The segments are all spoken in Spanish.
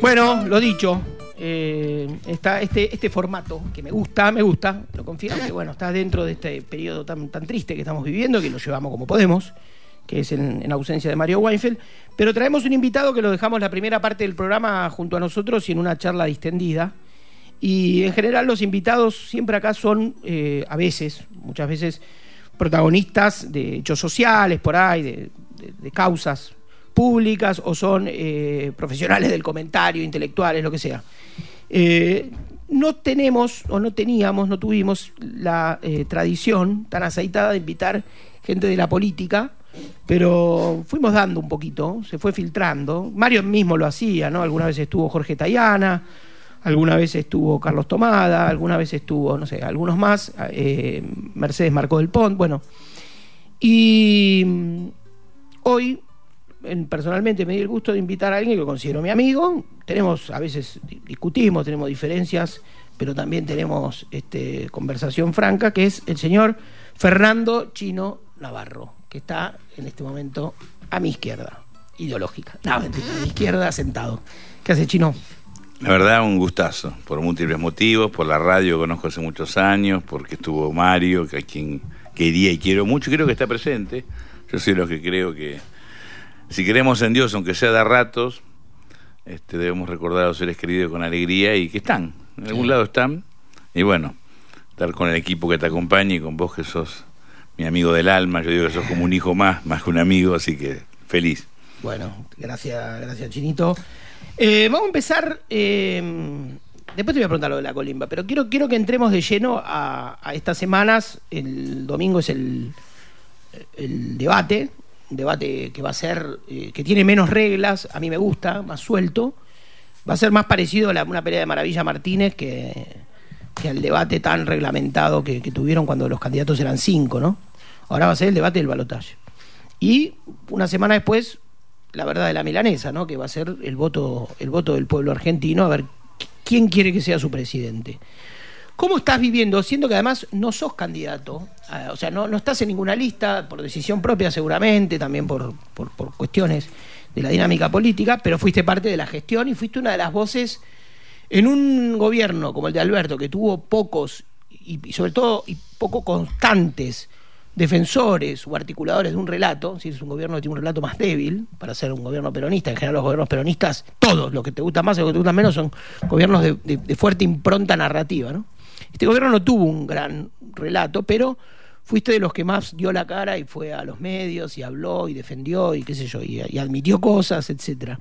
Bueno, lo dicho, eh, está este, este formato que me gusta, me gusta, lo confío, que bueno, está dentro de este periodo tan, tan triste que estamos viviendo, que lo llevamos como podemos, que es en, en ausencia de Mario Weinfeld, pero traemos un invitado que lo dejamos la primera parte del programa junto a nosotros y en una charla distendida. Y en general los invitados siempre acá son, eh, a veces, muchas veces, protagonistas de hechos sociales por ahí, de, de- causas públicas o son eh, profesionales del comentario, intelectuales, lo que sea. Eh, no tenemos o no teníamos, no tuvimos la eh, tradición tan aceitada de invitar gente de la política, pero fuimos dando un poquito, se fue filtrando. Mario mismo lo hacía, ¿no? Alguna vez estuvo Jorge Tayana, alguna vez estuvo Carlos Tomada, alguna vez estuvo, no sé, algunos más, eh, Mercedes Marcó del Pont, bueno. Y mm, hoy en- personalmente me di el gusto de invitar a alguien que considero mi amigo. Tenemos, a veces di- discutimos, tenemos diferencias, pero también tenemos este, conversación franca, que es el señor Fernando Chino Navarro, que está en este momento a mi izquierda, ideológica. No, a mi izquierda sentado. ¿Qué hace Chino? La verdad, un gustazo, por múltiples motivos, por la radio que conozco hace muchos años, porque estuvo Mario, que a quien quería y quiero mucho, y creo que está presente. Yo soy de los que creo que si creemos en Dios, aunque sea de ratos, este, debemos recordar a los seres queridos con alegría y que están, en algún lado están. Y bueno, estar con el equipo que te acompaña y con vos que sos mi amigo del alma, yo digo que sos como un hijo más, más que un amigo, así que feliz. Bueno, gracias, gracias Chinito. Eh, vamos a empezar. eh, después te voy a preguntar lo de la colimba, pero quiero, quiero que entremos de lleno a, estas semanas. El domingo es el, debate, un debate que va a ser, eh, que tiene menos reglas, a mí me gusta, más suelto. Va a ser más parecido a una pelea de Maravilla Martínez que, que al debate tan reglamentado que, que tuvieron cuando los candidatos eran cinco, ¿no? Ahora va a ser el debate del balotaje. Y una semana después, la verdad de la milanesa, ¿no? Que va a ser el voto, el voto del pueblo argentino, a ver qu- quién quiere que sea su presidente. ¿Cómo estás viviendo? Siendo que además no sos candidato, ah, o sea, no, no estás en ninguna lista, por decisión propia seguramente, también por, por, por cuestiones de la dinámica política, pero fuiste parte de la gestión y fuiste una de las voces en un gobierno como el de Alberto, que tuvo pocos y sobre todo y poco constantes defensores o articuladores de un relato, si es un gobierno que tiene un relato más débil para ser un gobierno peronista, en general los gobiernos peronistas, todos, los que te gustan más y los que te gustan menos, son gobiernos de, fuerte impronta narrativa. ¿no? Este gobierno no tuvo un gran relato, pero fuiste de los que más dio la cara y fue a los medios y habló y defendió y qué sé yo, y, y admitió cosas, etcétera.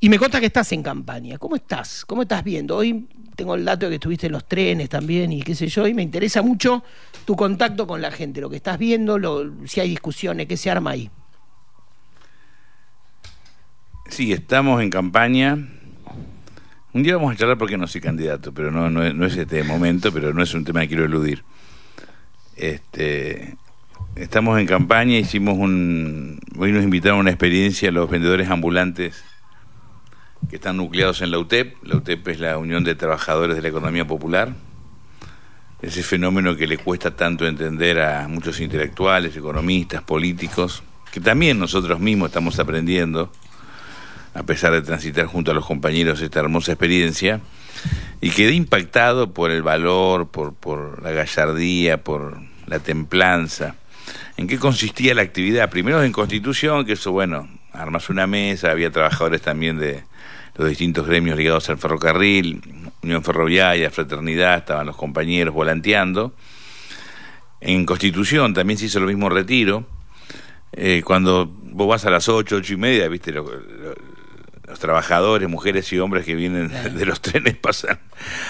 Y me consta que estás en campaña. ¿Cómo estás? ¿Cómo estás viendo? Hoy tengo el dato de que estuviste en los trenes también y qué sé yo, y me interesa mucho tu contacto con la gente, lo que estás viendo, lo- si hay discusiones, qué se arma ahí. Sí, estamos en campaña. Un día vamos a charlar porque no soy candidato, pero no, no, es, este momento, pero no es un tema que quiero eludir. Este, estamos en campaña, hicimos un... Hoy nos invitaron a una experiencia los vendedores ambulantes que están nucleados en la UTEP. La UTEP es la Unión de Trabajadores de la Economía Popular. Ese fenómeno que le cuesta tanto entender a muchos intelectuales, economistas, políticos, que también nosotros mismos estamos aprendiendo a pesar de transitar junto a los compañeros esta hermosa experiencia, y quedé impactado por el valor, por, por la gallardía, por la templanza. ¿En qué consistía la actividad? Primero en Constitución, que eso, bueno, armas una mesa, había trabajadores también de los distintos gremios ligados al ferrocarril, Unión Ferroviaria, Fraternidad, estaban los compañeros volanteando. En Constitución también se hizo lo mismo retiro. Eh, cuando vos vas a las ocho, ocho y media, viste, lo- lo- los trabajadores, mujeres y hombres que vienen de los trenes pasan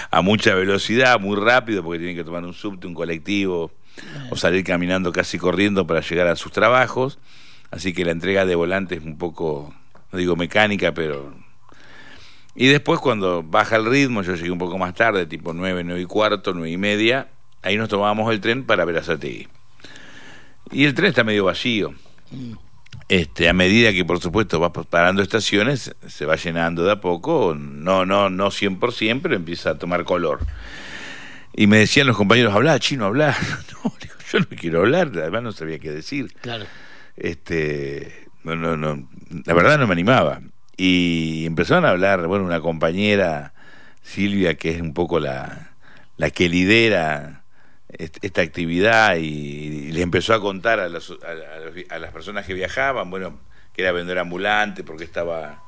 a mucha velocidad, muy rápido, porque tienen que tomar un subte, un colectivo, o salir caminando casi corriendo para llegar a sus trabajos. Así que la entrega de volantes es un poco, no digo mecánica, pero... Y después cuando baja el ritmo, yo llegué un poco más tarde, tipo nueve, nueve y cuarto, nueve y media, ahí nos tomábamos el tren para ver a Sategui. Y el tren está medio vacío. Este, a medida que por supuesto va parando estaciones, se va llenando de a poco, no, no, no 100%, pero empieza a tomar color. Y me decían los compañeros, habla, chino, habla. No, digo, yo no quiero hablar, además no sabía qué decir. Claro. este, no, no, la verdad no me animaba. Y empezaron a hablar, bueno, una compañera, Silvia, que es un poco la, la que lidera esta actividad y, le empezó a contar a, a, las personas que viajaban, bueno, que era vender ambulante porque estaba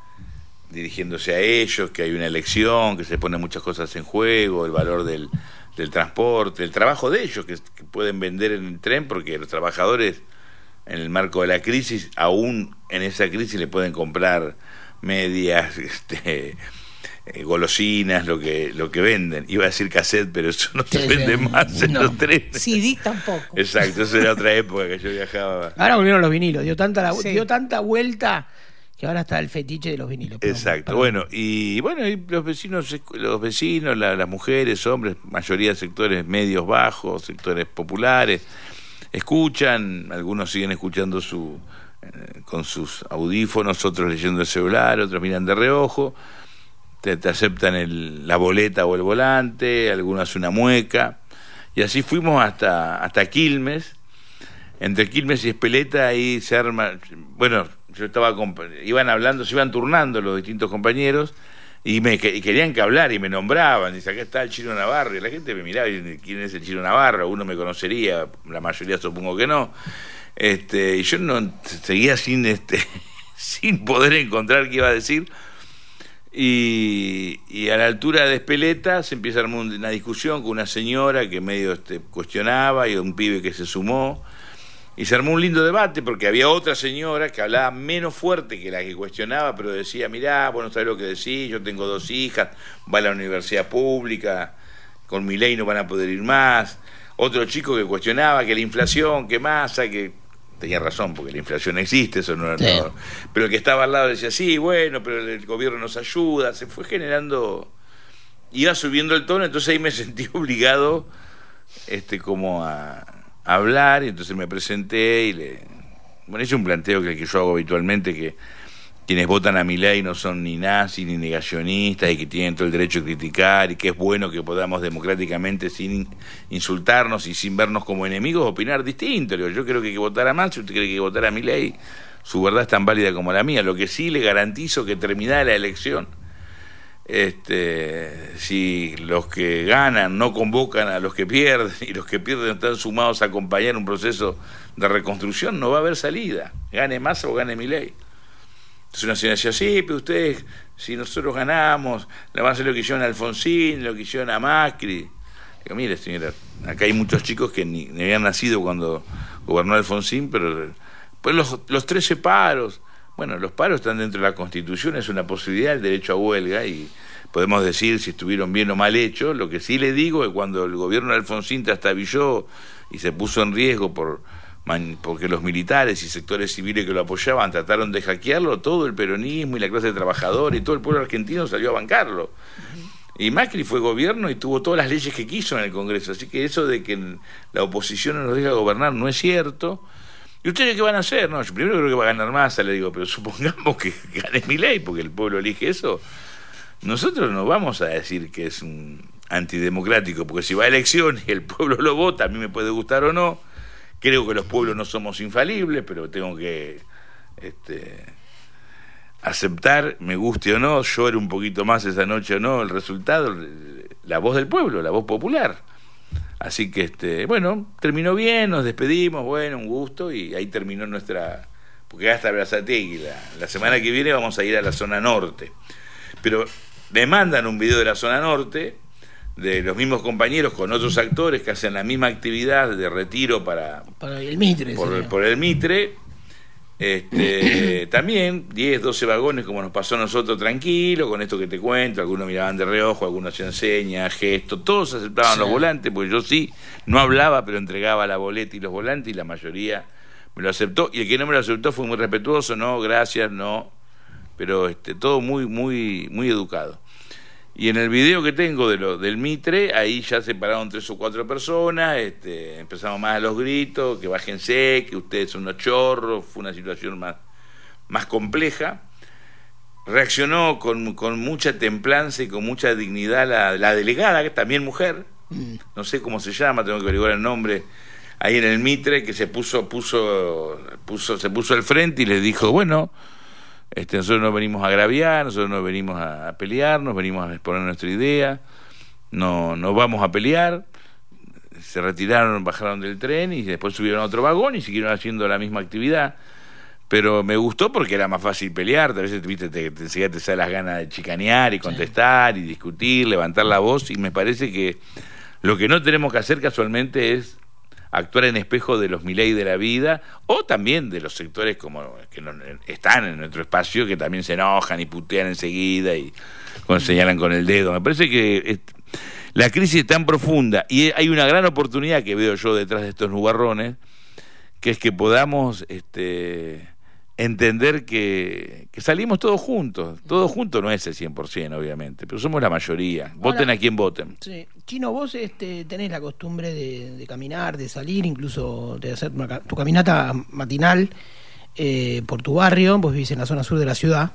dirigiéndose a ellos, que hay una elección, que se ponen muchas cosas en juego, el valor del, del transporte, el trabajo de ellos, que, pueden vender en el tren porque los trabajadores en el marco de la crisis, aún en esa crisis le pueden comprar medias, este, eh, golosinas, lo que, lo que venden. Iba a decir cassette, pero eso no se vende más en los trenes. CD tampoco. Exacto, esa era otra época que yo viajaba. Ahora volvieron los vinilos, dio tanta, dio tanta vuelta que ahora está el fetiche de los vinilos. Exacto, bueno, y bueno, y los vecinos, los vecinos, las mujeres, hombres, mayoría de sectores medios bajos, sectores populares, escuchan, algunos siguen escuchando su con sus audífonos, otros leyendo el celular, otros miran de reojo, te, aceptan el, la boleta o el volante, algunos una mueca, y así fuimos hasta, hasta Quilmes, entre Quilmes y Espeleta ahí se arma, bueno, yo estaba, iban hablando, se iban turnando los distintos compañeros y me querían que hablar y me nombraban, dice, acá está el Chino Navarro, y la gente me miraba y quién es el Chino Navarro, uno me conocería, la mayoría supongo que no, este, y yo no seguía sin este sin poder encontrar qué iba a decir. Y, a la altura de Espeleta se empieza a armar una discusión con una señora que medio este, cuestionaba y un pibe que se sumó. Y se armó un lindo debate porque había otra señora que hablaba menos fuerte que la que cuestionaba, pero decía, mirá, vos no sabés lo que decís, yo tengo dos hijas, va a la universidad pública, con mi ley no van a poder ir más. Otro chico que cuestionaba que la inflación, que masa, que tenía razón, porque la inflación existe, eso no, no, Pero el que estaba al lado decía, sí, bueno, pero el gobierno nos ayuda, se fue generando, iba subiendo el tono, entonces ahí me sentí obligado este como a hablar, y entonces me presenté y le... Bueno, hice un planteo que, que yo hago habitualmente, que quienes votan a mi ley no son ni nazis ni negacionistas y que tienen todo el derecho a criticar y que es bueno que podamos democráticamente sin insultarnos y sin vernos como enemigos opinar distinto. Yo creo que hay que votar a si usted cree que hay que votar a mi ley, su verdad es tan válida como la mía. Lo que sí le garantizo que terminada la elección este, si los que ganan no convocan a los que pierden y los que pierden están sumados a acompañar un proceso de reconstrucción, no va a haber salida, gane más o gane mi ley. Entonces una señora decía, sí, pero ustedes, si nosotros ganamos, le van a hacer lo que hicieron a Alfonsín, lo que hicieron a Macri. Digo, mire señora, acá hay muchos chicos que ni, habían nacido cuando gobernó Alfonsín, pero pues los, los 13 paros, bueno, los paros están dentro de la Constitución, es una posibilidad el derecho a huelga y podemos decir si estuvieron bien o mal hechos. Lo que sí le digo es cuando el gobierno de Alfonsín trastabilló y se puso en riesgo por porque los militares y sectores civiles que lo apoyaban trataron de hackearlo, todo el peronismo y la clase trabajadora y todo el pueblo argentino salió a bancarlo. Y Macri fue gobierno y tuvo todas las leyes que quiso en el Congreso. Así que eso de que la oposición no nos deja gobernar no es cierto. ¿Y ustedes qué van a hacer? No, yo primero creo que va a ganar Massa, le digo, pero supongamos que gane mi ley, porque el pueblo elige eso. Nosotros no vamos a decir que es un antidemocrático, porque si va a elecciones y el pueblo lo vota, a mí me puede gustar o no. Creo que los pueblos no somos infalibles, pero tengo que este, aceptar, me guste o no, llore un poquito más esa noche o no, el resultado, la voz del pueblo, la voz popular. Así que, este, bueno, terminó bien, nos despedimos, bueno, un gusto, y ahí terminó nuestra. Porque hasta Brazategui, la, la semana que viene vamos a ir a la zona norte. Pero me mandan un video de la zona norte, de los mismos compañeros con otros actores que hacen la misma actividad de retiro para, el Mitre. Por, el Mitre. Este, también 10, 12 vagones como nos pasó a nosotros tranquilo, con esto que te cuento, algunos miraban de reojo, algunos hacían señas, gestos, todos aceptaban los volantes, porque yo sí, no hablaba, pero entregaba la boleta y los volantes y la mayoría me lo aceptó, y el que no me lo aceptó fue muy respetuoso, no, gracias, no, pero este, todo muy, muy, muy educado. Y en el video que tengo de lo, del Mitre, ahí ya se pararon tres o cuatro personas, este, empezamos más a los gritos, que bájense, que ustedes son unos chorros, fue una situación más, más compleja. Reaccionó con, con mucha templanza y con mucha dignidad la, la delegada, que es también mujer, mm. no sé cómo se llama, tengo que averiguar el nombre, ahí en el Mitre que se puso, puso, puso, se puso al frente y le dijo, bueno, este, nosotros no venimos a agraviar, nosotros no venimos a, pelearnos, venimos a exponer nuestra idea, no, no vamos a pelear. Se retiraron, bajaron del tren y después subieron a otro vagón y siguieron haciendo la misma actividad. Pero me gustó porque era más fácil pelear, a veces te, te, te, te sale las ganas de chicanear y contestar y discutir, levantar la voz y me parece que lo que no tenemos que hacer casualmente es actuar en espejo de los Milei de la vida o también de los sectores como que no, están en nuestro espacio que también se enojan y putean enseguida y señalan con el dedo. Me parece que la crisis es tan profunda y hay una gran oportunidad que veo yo detrás de estos nubarrones, que es que podamos este, entender que, salimos todos juntos. Todos juntos no es el 100%, obviamente, pero somos la mayoría. Voten a quien voten. Sí. Chino, vos este, tenés la costumbre de, caminar, de salir, incluso de hacer tu caminata matinal eh, por tu barrio, vos vivís en la zona sur de la ciudad.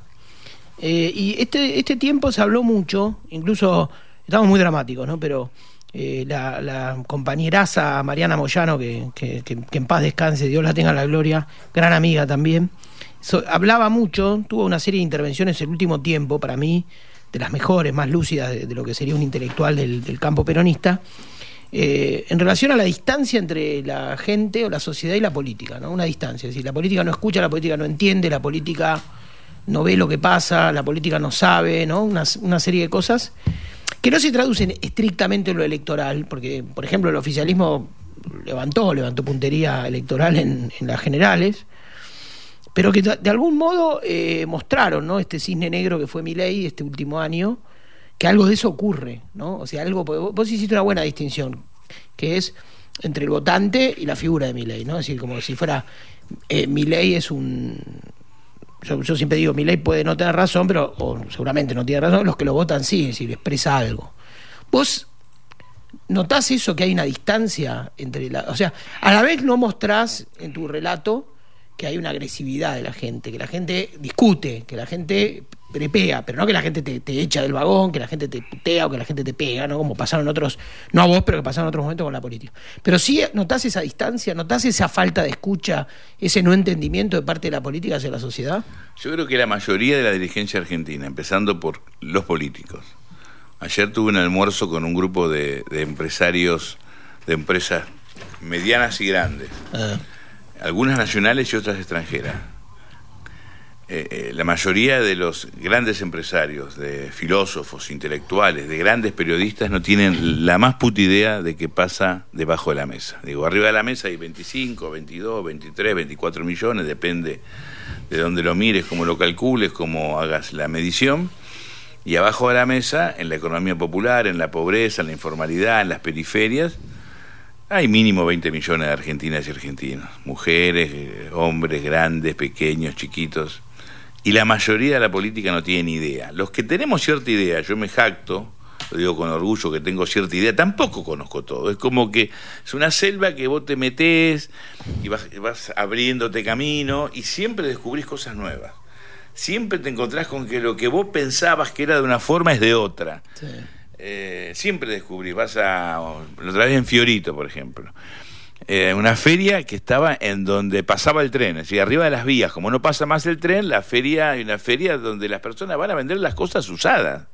Eh, y este, este tiempo se habló mucho, incluso estamos muy dramáticos, ¿no? Pero eh, la, la, compañeraza Mariana Moyano, que, que, en paz descanse, Dios la tenga la gloria, gran amiga también, hablaba mucho, tuvo una serie de intervenciones el último tiempo, para mí, de las mejores, más lúcidas de, lo que sería un intelectual del, campo peronista, eh, en relación a la distancia entre la gente o la sociedad y la política, ¿no? Una distancia, es decir, la política no escucha, la política no entiende, la política no ve lo que pasa, la política no sabe, ¿no? Una, serie de cosas que no se traducen estrictamente en lo electoral, porque, por ejemplo, el oficialismo levantó, levantó puntería electoral en las generales, pero que de algún modo eh, mostraron, ¿no? Este cisne negro que fue mi ley este último año, que algo de eso ocurre, ¿no? O sea, algo, vos hiciste una buena distinción, que es entre el votante y la figura de mi ley, ¿no? Es decir, como si fuera, eh, mi ley es un... Yo, siempre digo, mi ley puede no tener razón, pero, o seguramente no tiene razón, los que lo votan sí, es decir, expresa algo. Vos notás eso, que hay una distancia entre la... O sea, a la vez no mostrás en tu relato que hay una agresividad de la gente, que la gente discute, que la gente prepea, pero no que la gente te, echa del vagón, que la gente te putea o que la gente te pega, ¿no? Como pasaron otros, no a vos, pero que pasaron en otros momentos con la política. Pero sí notás esa distancia, notás esa falta de escucha, ese no entendimiento de parte de la política hacia la sociedad. Yo creo que la mayoría de la dirigencia argentina, empezando por los políticos. Ayer tuve un almuerzo con un grupo de, empresarios de empresas medianas y grandes. Ah algunas nacionales y otras extranjeras. Eh, eh, la mayoría de los grandes empresarios, de filósofos, intelectuales, de grandes periodistas no tienen la más puta idea de qué pasa debajo de la mesa. Digo, arriba de la mesa hay 25, 22, 23, 24 millones, depende de dónde lo mires, cómo lo calcules, cómo hagas la medición. Y abajo de la mesa, en la economía popular, en la pobreza, en la informalidad, en las periferias, hay mínimo 20 millones de argentinas y argentinos, mujeres, eh, hombres, grandes, pequeños, chiquitos. Y la mayoría de la política no tiene idea. Los que tenemos cierta idea, yo me jacto, lo digo con orgullo que tengo cierta idea, tampoco conozco todo. Es como que es una selva que vos te metés y vas, vas abriéndote camino y siempre descubrís cosas nuevas. Siempre te encontrás con que lo que vos pensabas que era de una forma es de otra. Sí. Eh, siempre descubrí, vas a, lo traes en Fiorito, por ejemplo, eh, una feria que estaba en donde pasaba el tren, es decir, arriba de las vías, como no pasa más el tren, la feria, hay una feria donde las personas van a vender las cosas usadas,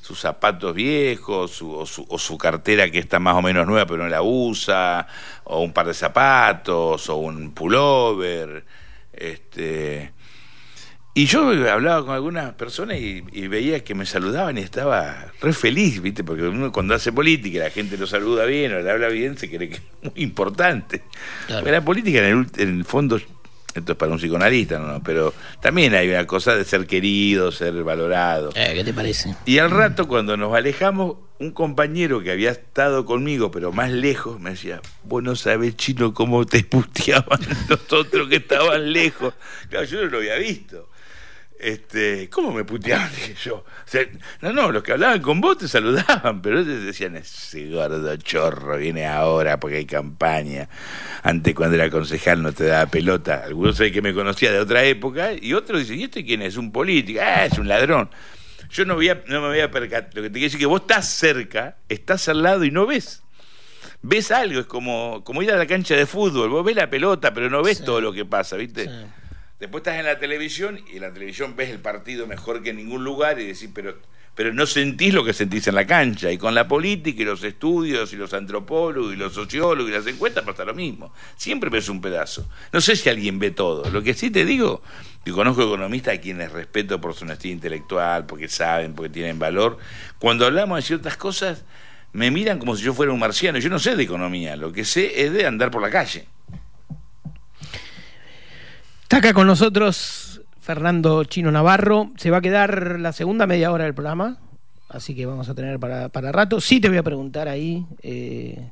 sus zapatos viejos, o, su, o su cartera que está más o menos nueva pero no la usa, o un par de zapatos, o un pullover, este y yo hablaba con algunas personas y, veía que me saludaban y estaba re feliz, ¿viste? Porque uno cuando hace política la gente lo saluda bien o le habla bien, se cree que es muy importante. La política en el, fondo, esto es para un psicoanalista, ¿no? Pero también hay una cosa de ser querido, ser valorado. Eh, ¿Qué te parece? Y al rato, cuando nos alejamos, un compañero que había estado conmigo, pero más lejos, me decía, vos no sabés, chino, cómo te puteaban los otros que estaban lejos. Claro, yo no lo había visto este, ¿cómo me puteaban? Dije yo. no, no, los que hablaban con vos te saludaban, pero ellos decían, ese gordo chorro viene ahora porque hay campaña. Antes cuando era concejal no te daba pelota. Algunos que me conocía de otra época y otros dicen, ¿y este quién es? Un político, ah, es un ladrón. Yo no, voy no me voy a percatar. Lo que te quiero decir es que vos estás cerca, estás al lado y no ves. ves algo, es como, como ir a la cancha de fútbol, vos ves la pelota, pero no ves Sí. todo lo que pasa, ¿viste? Sí. Después estás en la televisión y en la televisión ves el partido mejor que en ningún lugar y decís, pero, pero no sentís lo que sentís en la cancha. Y con la política y los estudios y los antropólogos y los sociólogos y las encuestas pasa lo mismo. Siempre ves un pedazo. No sé si alguien ve todo. Lo que sí te digo, que conozco economistas a quienes respeto por su honestidad intelectual, porque saben, porque tienen valor. Cuando hablamos de ciertas cosas, me miran como si yo fuera un marciano. Yo no sé de economía, lo que sé es de andar por la calle. Está acá con nosotros Fernando Chino Navarro. Se va a quedar la segunda media hora del programa, así que vamos a tener para, para rato. Sí te voy a preguntar ahí. eh,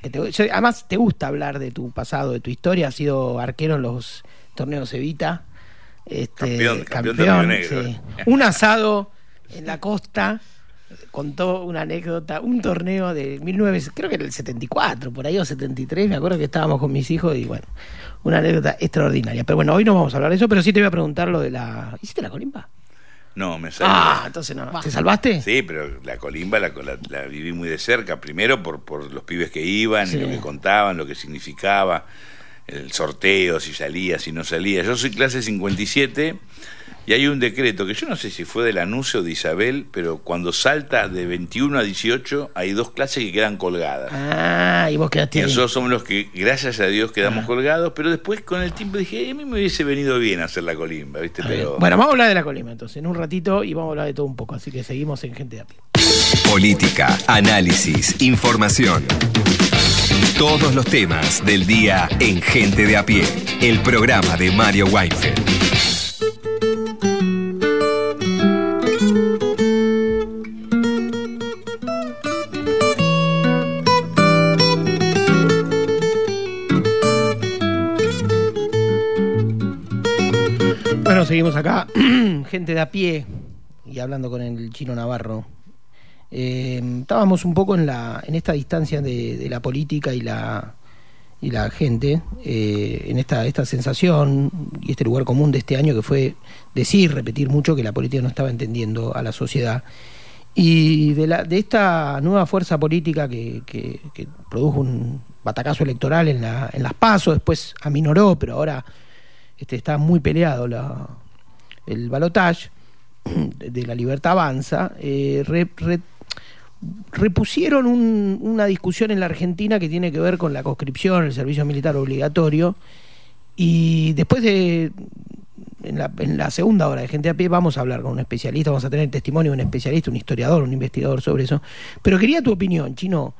que te- yo- además, te gusta hablar de tu pasado, de tu historia. Has sido arquero en los torneos Evita. Este, Campeón, campeón de Río Negro. sí. Un asado en la costa. Contó una anécdota, un torneo de 19, creo que era el 74, por ahí o 73, me acuerdo que estábamos con mis hijos y bueno, una anécdota extraordinaria. Pero bueno, hoy no vamos a hablar de eso, pero sí te voy a preguntar lo de la... ¿Hiciste la colimba? No, me sale. Ah, entonces no. ¿Te salvaste? Sí, pero la colimba la, la- la viví muy de cerca, primero por, por los pibes que iban, Sí. y lo que contaban, lo que significaba, el sorteo, si salía, si no salía. Yo soy clase 57 y hay un decreto que yo no sé si fue del anuncio de Isabel, pero cuando salta de 21 a 18 hay dos clases que quedan colgadas. Ah, y vos Y quedaste ahí. nosotros somos los que, gracias a Dios, quedamos Ah. colgados, pero después con el tiempo dije, "Eh, a mí me hubiese venido bien hacer la colimba, ¿viste? Pero... Bueno, vamos a hablar de la colima entonces, en un ratito y vamos a hablar de todo un poco, así que seguimos en Gente de a pie. Política, análisis, información. Todos los temas del día en Gente de a pie, el programa de Mario Weinfeld. Seguimos acá, gente de a pie y hablando con el chino Navarro. Eh, estábamos un poco en la en esta distancia de, de la política y la y la gente, eh, en esta, esta sensación y este lugar común de este año que fue decir, repetir mucho que la política no estaba entendiendo a la sociedad. Y de, la, de esta nueva fuerza política que, que- que produjo un batacazo electoral en, la, en las pasos, después aminoró, pero ahora este, está muy peleado la, el balotage de, la libertad avanza, eh, re- re- repusieron un- una discusión en la Argentina que tiene que ver con la conscripción, el servicio militar obligatorio, y después de en la, en la segunda hora de Gente a Pie vamos a hablar con un especialista, vamos a tener testimonio de un especialista, un historiador, un investigador sobre eso. Pero quería tu opinión, Chino.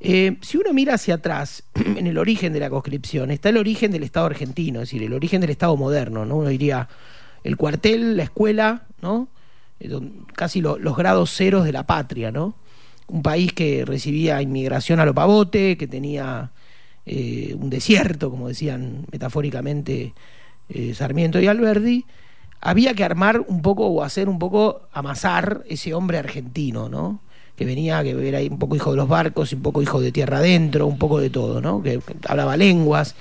Eh, si uno mira hacia atrás, en el origen de la conscripción, está el origen del Estado argentino, es decir, el origen del Estado moderno, ¿no? Uno diría el cuartel, la escuela, ¿no? Eh, Casi lo- los grados ceros de la patria, ¿no? Un país que recibía inmigración a lo pavote, que tenía eh, un desierto, como decían metafóricamente Sarmiento y Alberdi, había que armar un poco o hacer un poco amasar ese hombre argentino, ¿no? Que venía, que era un poco hijo de los barcos, un poco hijo de tierra adentro, un poco de todo, ¿no? Que, hablaba lenguas,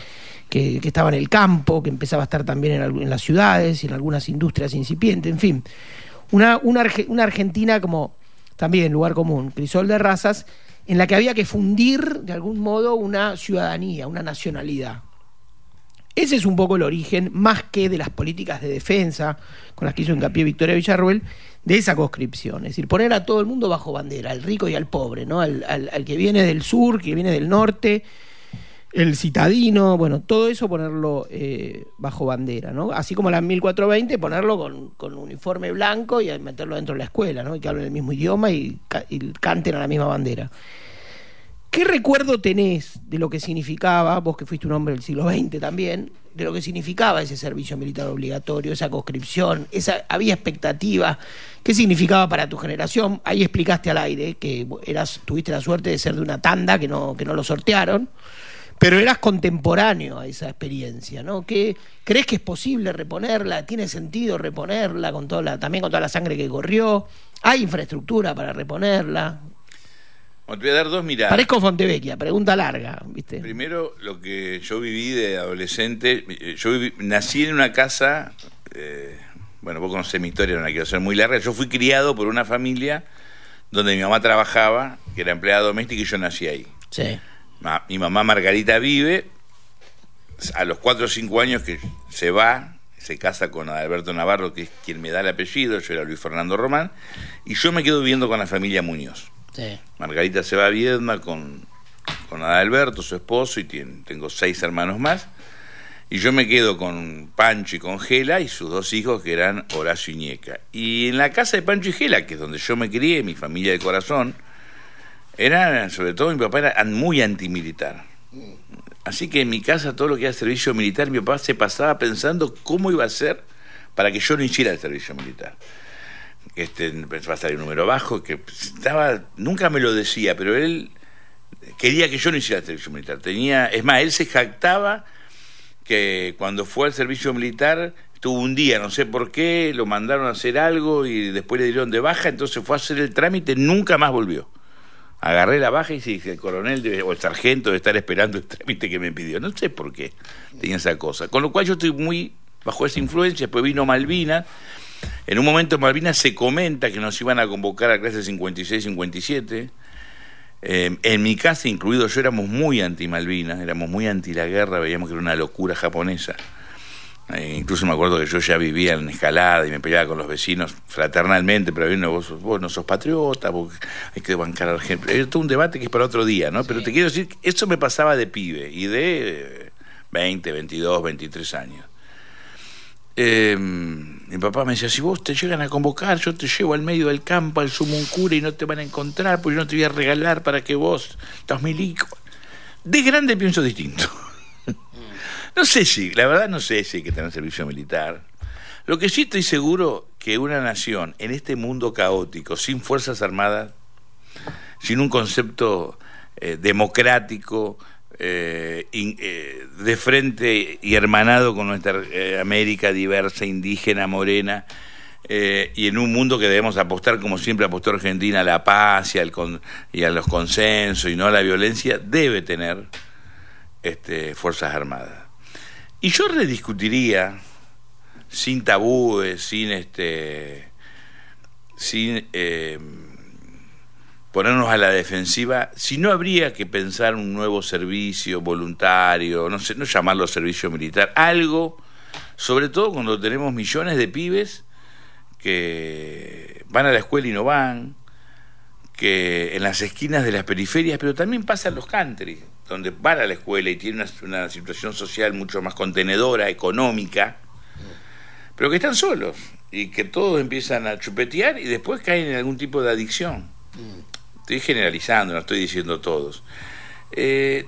que, que estaba en el campo, que empezaba a estar también en, las ciudades y en algunas industrias incipientes, en fin. Una, una, una Argentina como también lugar común, crisol de razas, en la que había que fundir de algún modo una ciudadanía, una nacionalidad. Ese es un poco el origen, más que de las políticas de defensa con las que hizo hincapié Victoria Villarruel, de esa conscripción. Es decir, poner a todo el mundo bajo bandera, al rico y al pobre, ¿no? Al, al- que viene del sur, que viene del norte, el citadino, bueno, todo eso ponerlo eh, bajo bandera, ¿no? Así como la 1420, ponerlo con, con uniforme blanco y meterlo dentro de la escuela, ¿no? Y que hablen el mismo idioma y canten a la misma bandera. ¿Qué recuerdo tenés de lo que significaba, vos que fuiste un hombre del siglo XX también, de lo que significaba ese servicio militar obligatorio, esa conscripción, esa, había expectativa? ¿Qué significaba para tu generación? Ahí explicaste al aire que eras, tuviste la suerte de ser de una tanda que no, que no lo sortearon, pero eras contemporáneo a esa experiencia, ¿no? ¿Qué, ¿Crees que es posible reponerla? ¿Tiene sentido reponerla con toda la, también con toda la sangre que corrió? ¿Hay infraestructura para reponerla? Bueno, te voy a dar dos miradas. Parezco Fontevecchia, pregunta larga, ¿viste? Primero, lo que yo viví de adolescente, eh, yo viví- nací en una casa, eh, bueno, vos conocés mi historia, no la quiero hacer muy larga, yo fui criado por una familia donde mi mamá trabajaba, que era empleada doméstica y yo nací ahí. Sí. mi mamá Margarita vive, a los 4 o 5 años que se va, se casa con Alberto Navarro, que es quien me da el apellido, yo era Luis Fernando Román, y yo me quedo viviendo con la familia Muñoz. Margarita se va a Viedma con, con Adalberto, su esposo, y tengo seis hermanos más. Y yo me quedo con Pancho y con Gela y sus dos hijos que eran Horacio y Ñeca. Y en la casa de Pancho y Gela, que es donde yo me crié, mi familia de corazón, era, sobre todo mi papá era muy antimilitar. Así que en mi casa todo lo que era servicio militar, mi papá se pasaba pensando cómo iba a ser para que yo no hiciera el servicio militar. Este, va a salir un número bajo, que estaba, nunca me lo decía, pero él quería que yo no hiciera servicio militar. Tenía, es más, él se jactaba que cuando fue al servicio militar tuvo un día, no sé por qué, lo mandaron a hacer algo y después le dieron de baja, entonces fue a hacer el trámite, nunca más volvió. Agarré la baja y dije, el coronel o el sargento debe estar esperando el trámite que me pidió. No sé por qué tenía esa cosa. Con lo cual yo estoy muy bajo esa influencia. Después vino Malvina. En un momento Malvina se comenta que nos iban a convocar a clase 56-57. Eh, en mi casa, incluido yo, éramos muy anti-Malvinas, éramos muy anti la guerra, veíamos que era una locura japonesa. Eh, incluso me acuerdo que yo ya vivía en escalada y me peleaba con los vecinos fraternalmente, pero vino, vos, vos no sos patriota, vos hay que bancar a Argentina. Era todo un debate que es para otro día, ¿no? Pero te quiero decir, eso me pasaba de pibe y de 20, 22, 23 años. Eh, mi papá me decía, si vos te llegan a convocar, yo te llevo al medio del campo, al sumuncura y no te van a encontrar, porque yo no te voy a regalar para que vos, estás milico. De grande pienso distinto. no sé si, la verdad no sé si hay que tener servicio militar. Lo que sí estoy seguro que una nación en este mundo caótico, sin fuerzas armadas, sin un concepto eh, democrático, eh, eh, de frente y hermanado con nuestra eh, América diversa, indígena, morena, y en un mundo que debemos apostar, como siempre apostó Argentina, a la paz y, al y a los consensos y no a la violencia, debe tener este, Fuerzas Armadas. Y yo rediscutiría, sin tabúes, sin este sin ponernos a la defensiva, si no habría que pensar un nuevo servicio voluntario, no sé, no llamarlo servicio militar, algo, sobre todo cuando tenemos millones de pibes que van a la escuela y no van, que en las esquinas de las periferias, pero también pasa en los country, donde van a la escuela y tienen una, una situación social mucho más contenedora, económica, pero que están solos y que todos empiezan a chupetear y después caen en algún tipo de adicción. Estoy generalizando, no estoy diciendo todos. Eh,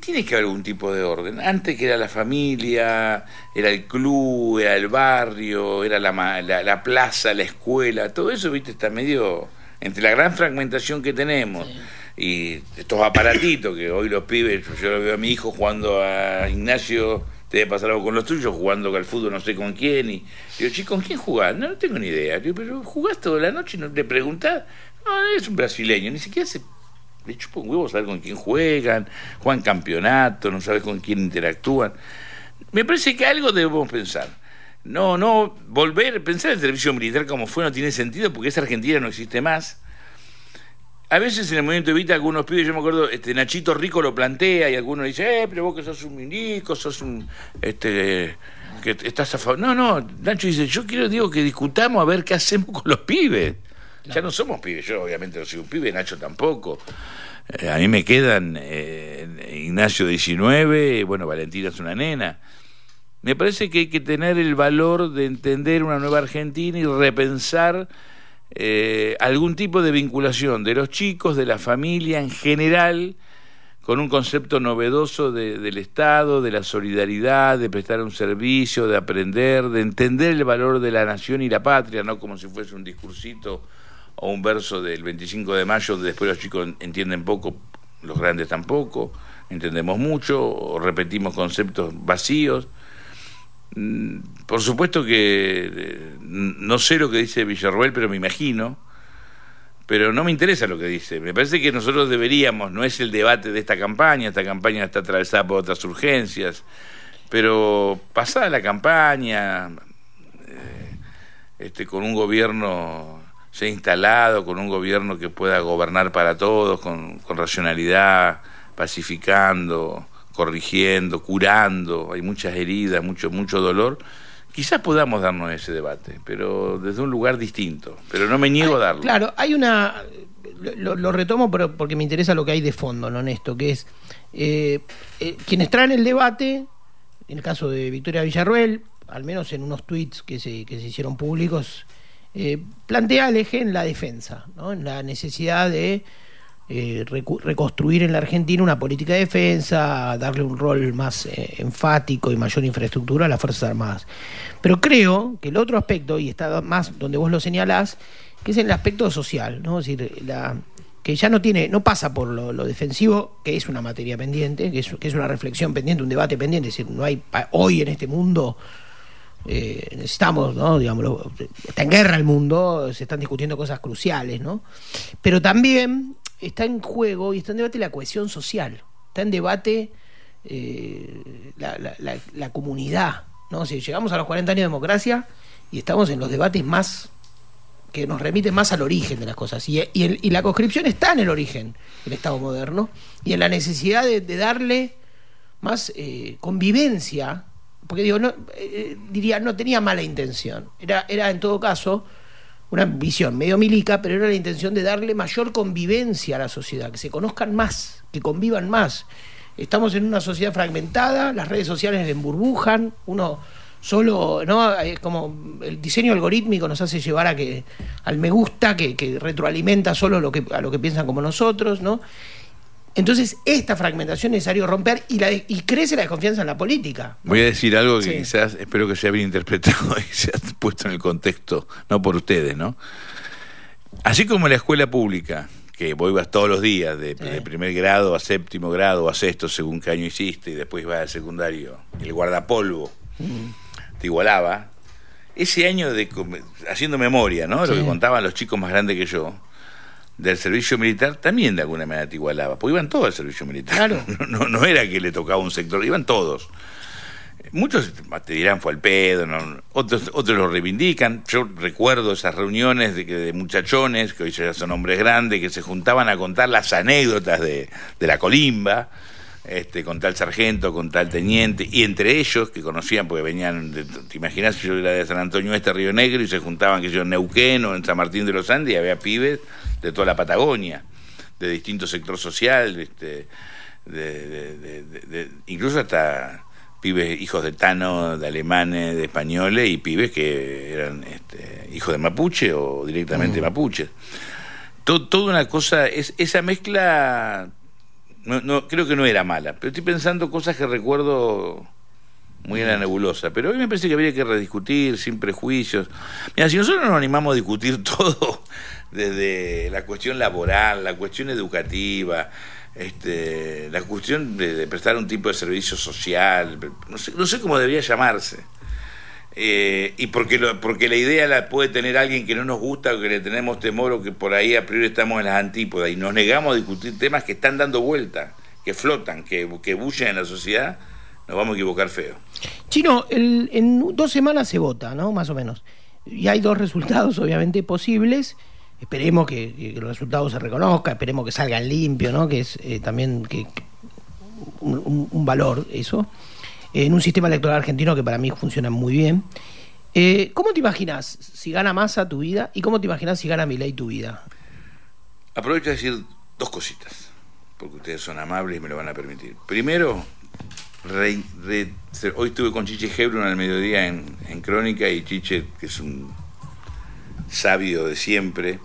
tiene que haber algún tipo de orden. Antes que era la familia, era el club, era el barrio, era la, la, plaza, la escuela, todo eso, viste, está medio entre la gran fragmentación que tenemos y estos aparatitos que hoy los pibes, yo lo veo a mi hijo jugando a Ignacio, te debe pasar algo con los tuyos, jugando al fútbol no sé con quién, y digo, ¿con quién jugás? No, no tengo ni idea, digo, pero jugás toda la noche y no te preguntás, no, es un brasileño, ni siquiera se le chupa un huevo saber con quién juegan, juegan campeonato, no sabes con quién interactúan. Me parece que algo debemos pensar. No, no, volver, pensar el servicio militar como fue no tiene sentido porque esa Argentina no existe más. A veces en el movimiento Evita algunos pibes, yo me acuerdo, este Nachito Rico lo plantea y algunos dicen, eh, pero vos que sos un milico, sos un, este, que estás a favor. No, no, Nacho dice, yo quiero, digo, que discutamos a ver qué hacemos con los pibes. Ya no somos pibes, yo obviamente no soy un pibe, Nacho tampoco. Eh, a mí me quedan eh, Ignacio 19, bueno, Valentina es una nena. Me parece que hay que tener el valor de entender una nueva Argentina y repensar eh, algún tipo de vinculación de los chicos, de la familia en general, con un concepto novedoso del Estado, de la solidaridad, de prestar un servicio, de aprender, de entender el valor de la nación y la patria, no como si fuese un discursito o un verso del 25 de mayo donde después los chicos entienden poco, los grandes tampoco, entendemos mucho, o repetimos conceptos vacíos. Mm, por supuesto que eh, no sé lo que dice Villarroel, pero me imagino, pero no me interesa lo que dice. Me parece que nosotros deberíamos, no es el debate de esta campaña, esta campaña está atravesada por otras urgencias, pero pasada la campaña, eh, este, con un gobierno se ha instalado con un gobierno que pueda gobernar para todos, con, racionalidad, pacificando, corrigiendo, curando, hay muchas heridas, mucho, mucho dolor, quizás podamos darnos ese debate, pero desde un lugar distinto. Pero no me niego a darlo. Claro, hay una. Lo, retomo pero porque me interesa lo que hay de fondo ¿no? en esto, que es eh, eh, quienes traen el debate, en el caso de Victoria Villarruel, al menos en unos tweets que se, que se hicieron públicos, eh, plantea el eje en la defensa, ¿no? en la necesidad de eh, reconstruir en la Argentina una política de defensa, darle un rol más eh, enfático y mayor infraestructura a las Fuerzas Armadas. Pero creo que el otro aspecto, y está más donde vos lo señalás, que es el aspecto social, ¿no? Es decir, la, que ya no tiene, no pasa por lo, defensivo, que es una materia pendiente, que es, que es una reflexión pendiente, un debate pendiente, es decir, no hay hoy en este mundo eh, necesitamos, ¿no? Digamos, está en guerra el mundo, se están discutiendo cosas cruciales, ¿no? Pero también está en juego y está en debate la cohesión social, está en debate eh, la, comunidad, ¿no? Si llegamos a los 40 años de democracia y estamos en los debates más que nos remiten más al origen de las cosas. Y, y, la conscripción está en el origen del Estado moderno y en la necesidad de, darle más eh, convivencia, porque digo, no, eh, diría, no tenía mala intención, era, era en todo caso una visión medio milica, pero era la intención de darle mayor convivencia a la sociedad, que se conozcan más, que convivan más. Estamos en una sociedad fragmentada, las redes sociales emburbujan, uno solo, ¿no? como el diseño algorítmico nos hace llevar a que al me gusta, que, que retroalimenta solo lo que, a lo que piensan como nosotros, ¿no? Entonces, esta fragmentación es necesario romper y, la, y crece la desconfianza en la política. Voy a decir algo que quizás espero que sea bien interpretado y sea puesto en el contexto, no por ustedes, ¿no? Así como la escuela pública, que vos ibas todos los días, de, primer grado a séptimo grado a sexto, según qué año hiciste, y después ibas al secundario, el guardapolvo te igualaba. Ese año de haciendo memoria, ¿no? Lo que contaban los chicos más grandes que yo del servicio militar también de alguna manera te igualaba, porque iban todos al servicio militar. Claro. No, no, era que le tocaba un sector, iban todos. Muchos te dirán fue al pedo, otros, otros lo reivindican. Yo recuerdo esas reuniones de, de muchachones, que hoy ya son hombres grandes, que se juntaban a contar las anécdotas de, de la colimba este, con tal sargento, con tal teniente, y entre ellos, que conocían, porque venían, te imaginas, yo era de San Antonio Este, Río Negro, y se juntaban, que yo, en Neuquén o en San Martín de los Andes, y había pibes de toda la Patagonia, de distinto sector social, este, de, incluso hasta pibes hijos de Tano, de alemanes, de españoles, y pibes que eran este, hijos de mapuche o directamente mapuches. toda una cosa, es, esa mezcla no, no, creo que no era mala, pero estoy pensando cosas que recuerdo muy en la nebulosa. Pero hoy me parece que habría que rediscutir sin prejuicios. Mira, si nosotros nos animamos a discutir todo, desde la cuestión laboral, la cuestión educativa, este, la cuestión de, prestar un tipo de servicio social, no sé, no sé cómo debería llamarse. Eh, y porque, lo, porque la idea la puede tener alguien que no nos gusta o que le tenemos temor o que por ahí a priori estamos en las antípodas y nos negamos a discutir temas que están dando vuelta, que flotan, que, que bullen en la sociedad, nos vamos a equivocar feo. Chino, en dos semanas se vota, ¿no? Más o menos. Y hay dos resultados, obviamente, posibles. Esperemos que, los resultados se reconozcan, esperemos que salgan limpios, ¿no? Que es eh, también que, un valor eso en un sistema electoral argentino que para mí funciona muy bien. Eh, ¿Cómo te imaginas si gana Massa tu vida y cómo te imaginas si gana Milei tu vida? Aprovecho a decir dos cositas, porque ustedes son amables y me lo van a permitir. Primero, hoy estuve con Chiche Hebron al mediodía en, en Crónica y Chiche, que es un sabio de siempre,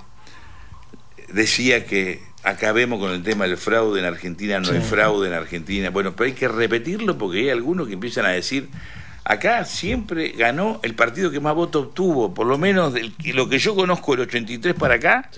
decía que acabemos con el tema del fraude en Argentina, no hay fraude en Argentina. Bueno, pero hay que repetirlo porque hay algunos que empiezan a decir, acá siempre ganó el partido que más votos obtuvo, por lo menos lo que yo conozco el 83 para acá.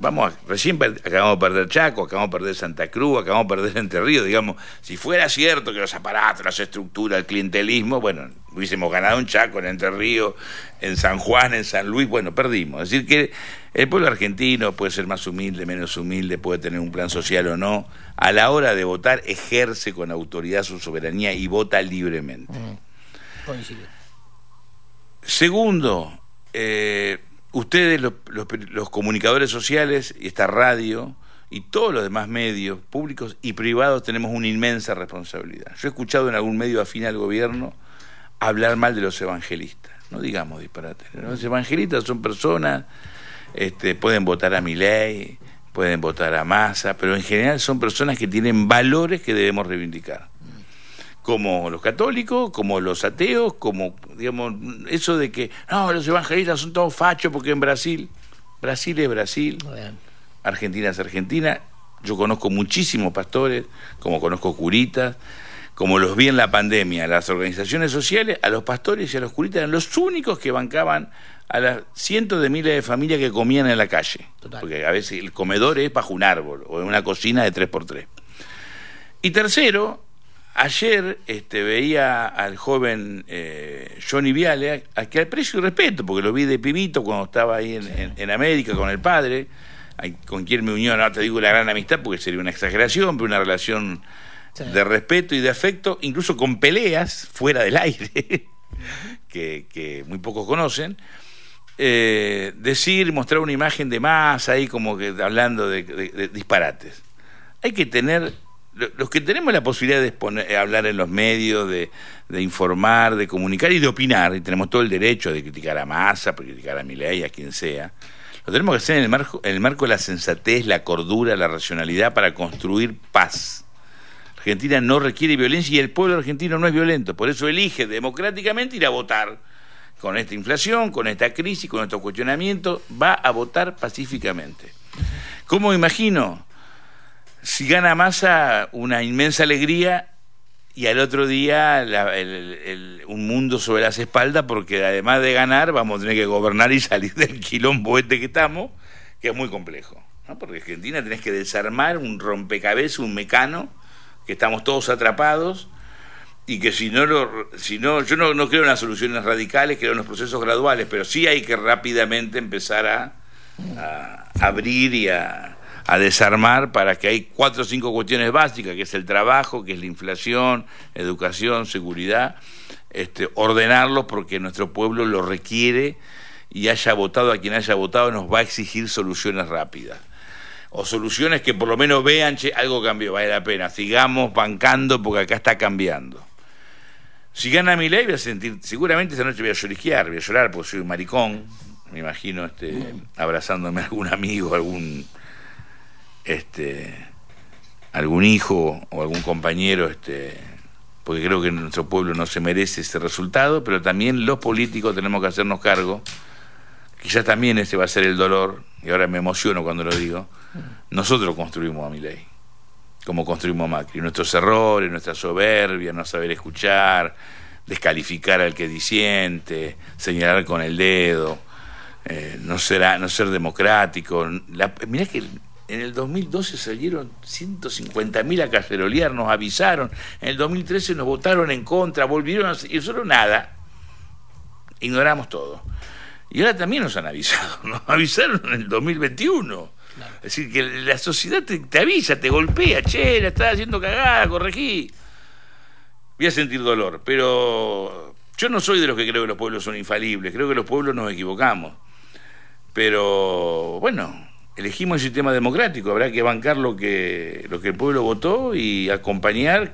Vamos, recién acabamos de perder Chaco, acabamos de perder Santa Cruz, acabamos de perder Entre Ríos, digamos, si fuera cierto que los aparatos, las estructuras, el clientelismo, bueno, hubiésemos ganado en Chaco, en Entre Ríos, en San Juan, en San Luis, bueno, perdimos. Es decir, que el pueblo argentino puede ser más humilde, menos humilde, puede tener un plan social o no. A la hora de votar, ejerce con autoridad su soberanía y vota libremente. Segundo, eh, ustedes, los, los, comunicadores sociales esta radio, y todos los demás medios, públicos y privados, tenemos una inmensa responsabilidad. Yo he escuchado en algún medio afín al gobierno hablar mal de los evangelistas. No digamos disparate. Los evangelistas son personas, este, pueden votar a mi ley, pueden votar a Massa, pero en general son personas que tienen valores que debemos reivindicar. Como los católicos, como los ateos, como, digamos, eso de que, no, los evangelistas son todos fachos porque en Brasil, Brasil es Brasil. Argentina es Argentina. Yo conozco muchísimos pastores, como conozco curitas, como los vi en la pandemia, las organizaciones sociales, a los pastores y a los curitas eran los únicos que bancaban a las cientos de miles de familias que comían en la calle. Porque a veces el comedor es bajo un árbol o en una cocina de 3x3. Y tercero, ayer este, veía al joven eh, Johnny Viale, a, que aprecio y respeto, porque lo vi de pibito cuando estaba ahí en América con el padre con quien me unió, no te digo la gran amistad porque sería una exageración, pero una relación de respeto y de afecto, incluso con peleas fuera del aire, que, muy pocos conocen. Eh, decir, mostrar una imagen de más ahí como que hablando de, disparates. Hay que tener, los que tenemos la posibilidad de hablar en los medios, de, informar, de comunicar y de opinar, y tenemos todo el derecho de criticar a Massa, de criticar a Milei, a quien sea, lo tenemos que hacer en el, marco, en el marco de la sensatez, la cordura, la racionalidad para construir paz. Argentina no requiere violencia y el pueblo argentino no es violento, por eso elige democráticamente ir a votar. Con esta inflación, con esta crisis, con estos cuestionamientos, va a votar pacíficamente. ¿Cómo imagino? Si gana Massa, una inmensa alegría y al otro día un mundo sobre las espaldas porque además de ganar vamos a tener que gobernar y salir del quilombo este que estamos, que es muy complejo. Porque Argentina tenés que desarmar un rompecabezas, un mecano, que estamos todos atrapados y que si no, lo, si no yo no, no creo en las soluciones radicales, creo en los procesos graduales, pero sí hay que rápidamente empezar a abrir y a a desarmar para que hay cuatro o cinco cuestiones básicas, que es el trabajo, que es la inflación, educación, seguridad, este, ordenarlos porque nuestro pueblo lo requiere y haya votado a quien haya votado nos va a exigir soluciones rápidas. O soluciones que por lo menos vean, che, algo cambió, vale la pena, sigamos bancando porque acá está cambiando. Si gana mi ley voy a sentir, seguramente esa noche voy a lloriquear, voy a llorar porque soy un maricón, me imagino este, abrazándome a algún amigo, algún este, algún hijo o algún compañero, este, porque creo que nuestro pueblo no se merece ese resultado, pero también los políticos tenemos que hacernos cargo, quizás también ese va a ser el dolor, y ahora me emociono cuando lo digo, nosotros construimos a mi ley, como construimos a Macri, nuestros errores, nuestra soberbia, no saber escuchar, descalificar al que disiente, señalar con el dedo, eh, no, será, no ser democrático. La, mirá que en el 2012 salieron 150.000 a cacerolear, nos avisaron. En el 2013 nos votaron en contra, volvieron a... Y solo nada. Ignoramos todo. Y ahora también nos han avisado. Nos avisaron en el 2021. Es decir, que la sociedad te, avisa, te golpea. Che, la estás haciendo cagada, corregí. Voy a sentir dolor. Pero yo no soy de los que creo que los pueblos son infalibles. Creo que los pueblos nos equivocamos. Pero bueno, elegimos el sistema democrático, habrá que bancar lo que, lo que el pueblo votó y acompañar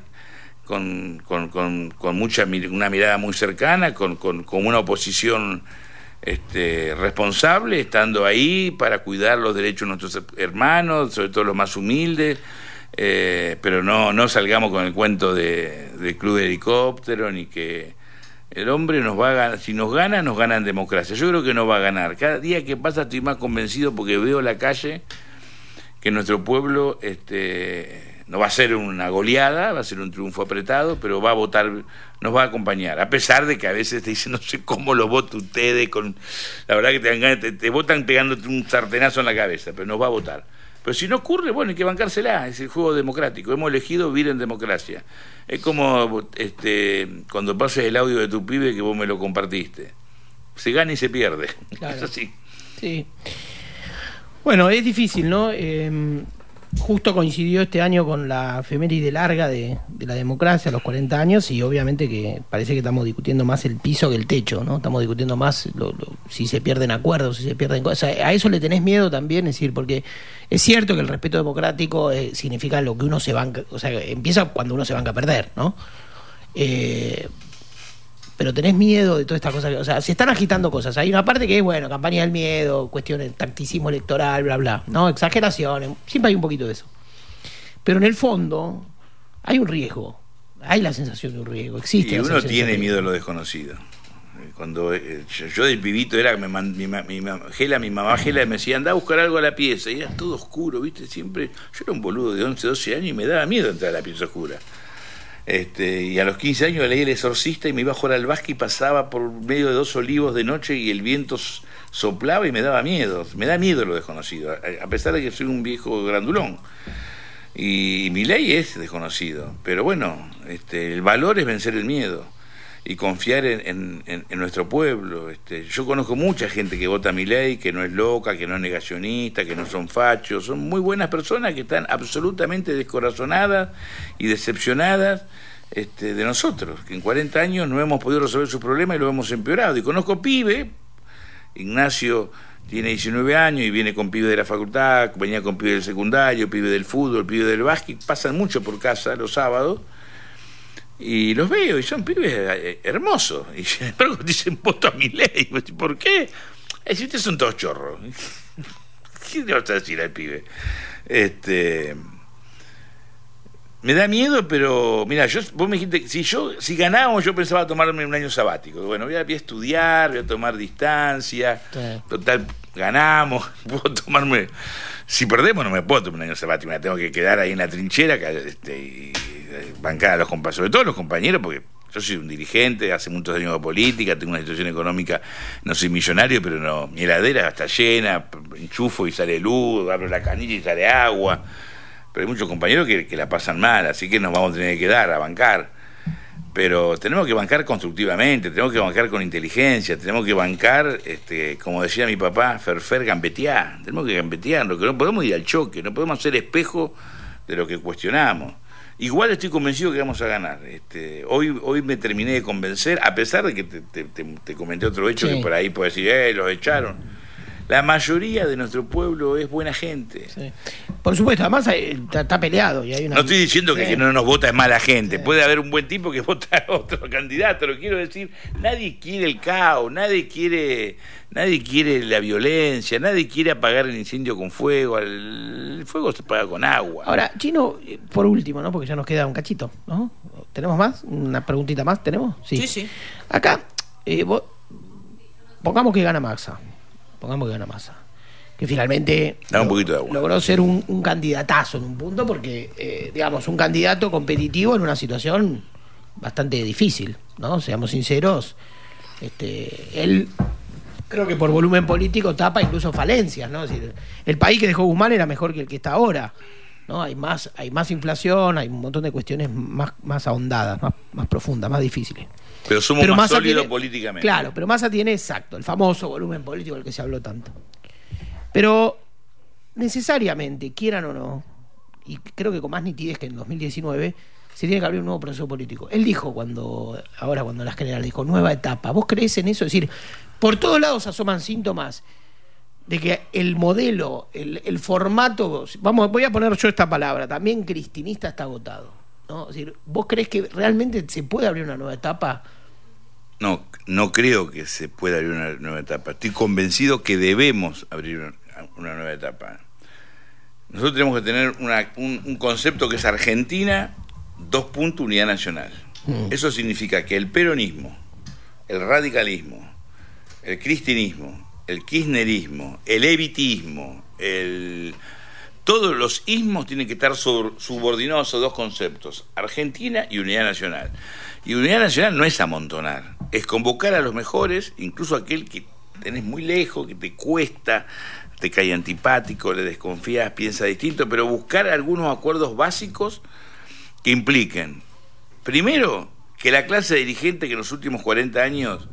con, con, mucha una mirada muy cercana, con, una oposición este, responsable, estando ahí para cuidar los derechos de nuestros hermanos, sobre todo los más humildes, eh, pero no, no salgamos con el cuento de, de club de helicóptero ni que el hombre nos va a ganar, si nos gana, nos gana en democracia. Yo creo que no va a ganar. Cada día que pasa estoy más convencido porque veo la calle que nuestro pueblo este, no va a ser una goleada, va a ser un triunfo apretado, pero va a votar, nos va a acompañar. A pesar de que a veces te dicen, no sé cómo lo vota ustedes, con, la verdad que te, te, te votan pegándote un sartenazo en la cabeza, pero nos va a votar. Pero si no ocurre, bueno, hay que bancársela, es el juego democrático. Hemos elegido vivir en democracia. Es como este, cuando pases el audio de tu pibe que vos me lo compartiste. Se gana y se pierde. Es así. Sí. Bueno, es difícil, ¿no? Em, justo coincidió este año con la efeméride larga de, la democracia, los 40 años, y obviamente que parece que estamos discutiendo más el piso que el techo, ¿no? Estamos discutiendo más lo, lo, si se pierden acuerdos, si se pierden cosas. A eso le tenés miedo también, es decir, porque es cierto que el respeto democrático eh, significa lo que uno se banca, o sea, empieza cuando uno se banca a perder, ¿no? Eh, pero tenés miedo de toda esta cosa. O sea, se están agitando cosas. Hay una parte que es, bueno, campaña del miedo, cuestiones, tacticismo electoral, bla, bla. ¿No? Exageraciones. Siempre hay un poquito de eso. Pero en el fondo, hay un riesgo. Hay la sensación de un riesgo. Existe. Y uno tiene miedo a lo desconocido. Cuando eh, yo, yo, del pibito era me mi, mi, mi, Gela, mi mamá Gela me decía, anda a buscar algo a la pieza. Y era todo oscuro, ¿viste? Siempre. Yo era un boludo de 11, 12 años y me daba miedo entrar a la pieza oscura. Este, y a los 15 años leí El Exorcista y me iba a jugar al básquet y pasaba por medio de dos olivos de noche y el viento soplaba y me daba miedo. Me da miedo lo desconocido, a pesar de que soy un viejo grandulón. Y, y mi ley es desconocido. Pero bueno, este, el valor es vencer el miedo y confiar en, en, nuestro pueblo. Este, yo conozco mucha gente que vota mi ley, que no es loca, que no es negacionista, que no son fachos, son muy buenas personas que están absolutamente descorazonadas y decepcionadas este, de nosotros, que en 40 años no hemos podido resolver sus problemas y lo hemos empeorado. Y conozco pibe, Ignacio tiene 19 años y viene con pibe de la facultad, venía con pibe del secundario, pibe del fútbol, pibe del básquet, pasan mucho por casa los sábados y los veo y son pibes hermosos. Y sin embargo dicen voto a mi ley. ¿Por qué? Es ustedes son todos chorros. ¿Qué le vas a decir al pibe? Este. Me da miedo, pero mira, yo, vos me dijiste, si yo, si ganábamos, yo pensaba tomarme un año sabático. Bueno, voy a, voy a estudiar, voy a tomar distancia. Sí. Total, ganamos, puedo tomarme. Si perdemos, no me puedo tomar un año sabático, me tengo que quedar ahí en la trinchera este, y bancar a los compañeros, sobre todo los compañeros, porque yo soy un dirigente, hace muchos años de política, tengo una situación económica, no soy millonario, pero no, mi heladera está llena, enchufo y sale luz, abro la canilla y sale agua. Pero hay muchos compañeros que, que la pasan mal, así que nos vamos a tener que quedar a bancar. Pero tenemos que bancar constructivamente, tenemos que bancar con inteligencia, tenemos que bancar, este, como decía mi papá, ferfer gambetear, tenemos que gambetear, lo que no podemos ir al choque, no podemos ser espejo de lo que cuestionamos. Igual estoy convencido que vamos a ganar. Este, hoy, hoy me terminé de convencer, a pesar de que te, te, te, te comenté otro hecho sí. que por ahí puedes decir, eh, los echaron. La mayoría de nuestro pueblo es buena gente. Sí. Por supuesto, además está, está, peleado. Y hay una... No estoy diciendo sí. que quien no nos vota es mala gente. Sí. Puede haber un buen tipo que vota a otro candidato. Lo quiero decir, nadie quiere el caos, nadie quiere, nadie quiere la violencia, nadie quiere apagar el incendio con fuego. El fuego se apaga con agua. Ahora, Chino, por último, ¿no? Porque ya nos queda un cachito, ¿no? ¿Tenemos más? ¿Una preguntita más? ¿Tenemos? Sí, sí. sí. Acá, eh, vos, pongamos que gana Maxa pongamos que gana Massa, que finalmente da un poquito de agua. logró ser un, un, candidatazo en un punto, porque, eh, digamos, un candidato competitivo en una situación bastante difícil, ¿no? Seamos sinceros, este, él creo que por volumen político tapa incluso falencias, ¿no? Es decir, el país que dejó Guzmán era mejor que el que está ahora. ¿no? Hay más, hay más inflación, hay un montón de cuestiones más, más ahondadas, más, más profundas, más difíciles. Pero somos pero más sólidos tiene, políticamente. Claro, pero Massa tiene exacto, el famoso volumen político del que se habló tanto. Pero necesariamente, quieran o no, y creo que con más nitidez que en 2019, se tiene que abrir un nuevo proceso político. Él dijo cuando, ahora cuando las generales dijo, nueva etapa. ¿Vos crees en eso? Es decir, por todos lados asoman síntomas de que el modelo, el, el, formato, vamos, voy a poner yo esta palabra, también cristinista está agotado. ¿no? Es decir, ¿vos crees que realmente se puede abrir una nueva etapa? No, no creo que se pueda abrir una nueva etapa. Estoy convencido que debemos abrir una, una nueva etapa. Nosotros tenemos que tener una, un, un, concepto que es Argentina, dos puntos, unidad nacional. Mm. Eso significa que el peronismo, el radicalismo, el cristinismo, el kirchnerismo, el evitismo, el... todos los ismos tienen que estar subordinados a dos conceptos, Argentina y unidad nacional. Y unidad nacional no es amontonar, es convocar a los mejores, incluso aquel que tenés muy lejos, que te cuesta, te cae antipático, le desconfías, piensa distinto, pero buscar algunos acuerdos básicos que impliquen, primero, que la clase dirigente que en los últimos 40 años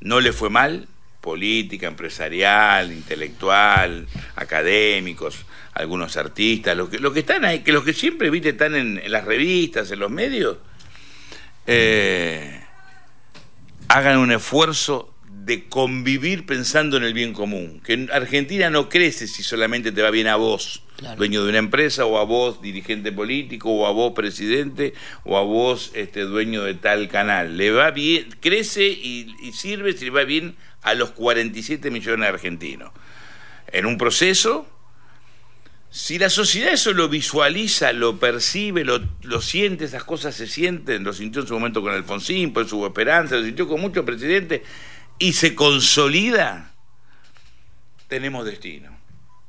no le fue mal, política, empresarial, intelectual, académicos, algunos artistas, los que, que están ahí, que los que siempre viste están en, las revistas, en los medios, eh, hagan un esfuerzo de convivir pensando en el bien común. Que Argentina no crece si solamente te va bien a vos, dueño de una empresa, o a vos, dirigente político, o a vos, presidente, o a vos, este, dueño de tal canal. Le va bien, crece y, y sirve si le va bien a los 47 millones de argentinos. En un proceso si la sociedad eso lo visualiza, lo percibe, lo, siente, esas cosas se sienten, lo sintió en su momento con Alfonsín, pues su esperanza, lo sintió con muchos presidentes, y se consolida, tenemos destino.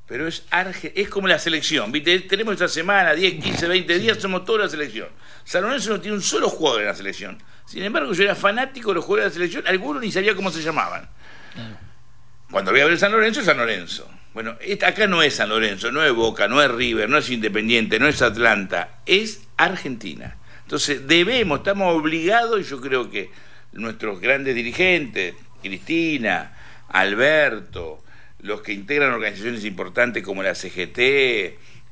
Pero es, es como la selección, ¿viste? Tenemos esta semana, 10, 15, 20 días, somos toda la selección. San Lorenzo no tiene un solo jugador en la selección. Sin embargo, yo era fanático de los jugadores de la selección, algunos ni sabía cómo se llamaban. Cuando voy a ver San Lorenzo, es San Lorenzo. Bueno, acá no es San Lorenzo, no es Boca, no es River, no es Independiente, no es Atlanta, es Argentina. Entonces debemos, estamos obligados, y yo creo que nuestros grandes dirigentes, Cristina, Alberto, los que integran organizaciones importantes como la CGT,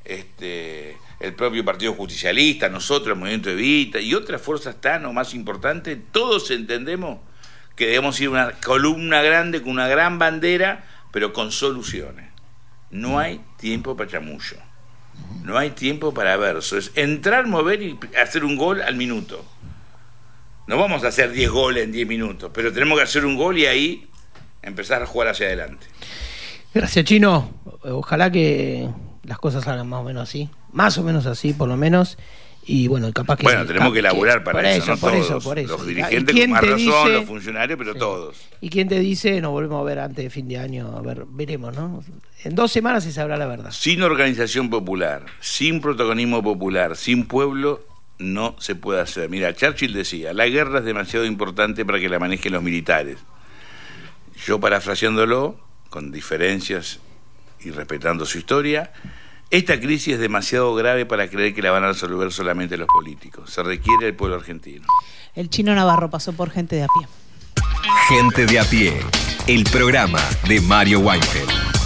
este, el propio Partido Justicialista, nosotros, el Movimiento Evita y otras fuerzas tan o más importantes, todos entendemos que debemos ir una columna grande con una gran bandera, pero con soluciones. No hay tiempo para chamullo. No hay tiempo para verso. Es entrar, mover y hacer un gol al minuto. No vamos a hacer 10 goles en 10 minutos, pero tenemos que hacer un gol y ahí empezar a jugar hacia adelante. Gracias, Chino. Ojalá que las cosas salgan más o menos así. Más o menos así, por lo menos y bueno, capaz que... Bueno, tenemos que elaborar para eso, ¿no? Por eso, por eso. Los dirigentes con más razón, los funcionarios, pero todos. ¿Y quién te dice nos volvemos a ver antes de fin de año? A ver, veremos, ¿no? En dos semanas se sabrá la verdad. Sin organización popular, sin protagonismo popular, sin pueblo, no se puede hacer. Mira, Churchill decía, la guerra es demasiado importante para que la manejen los militares. Yo parafraseándolo, con diferencias y respetando su historia, esta crisis es demasiado grave para creer que la van a resolver solamente los políticos. Se requiere el pueblo argentino. El chino Navarro pasó por gente de a pie. Gente de a pie, el programa de Mario Weinfeld.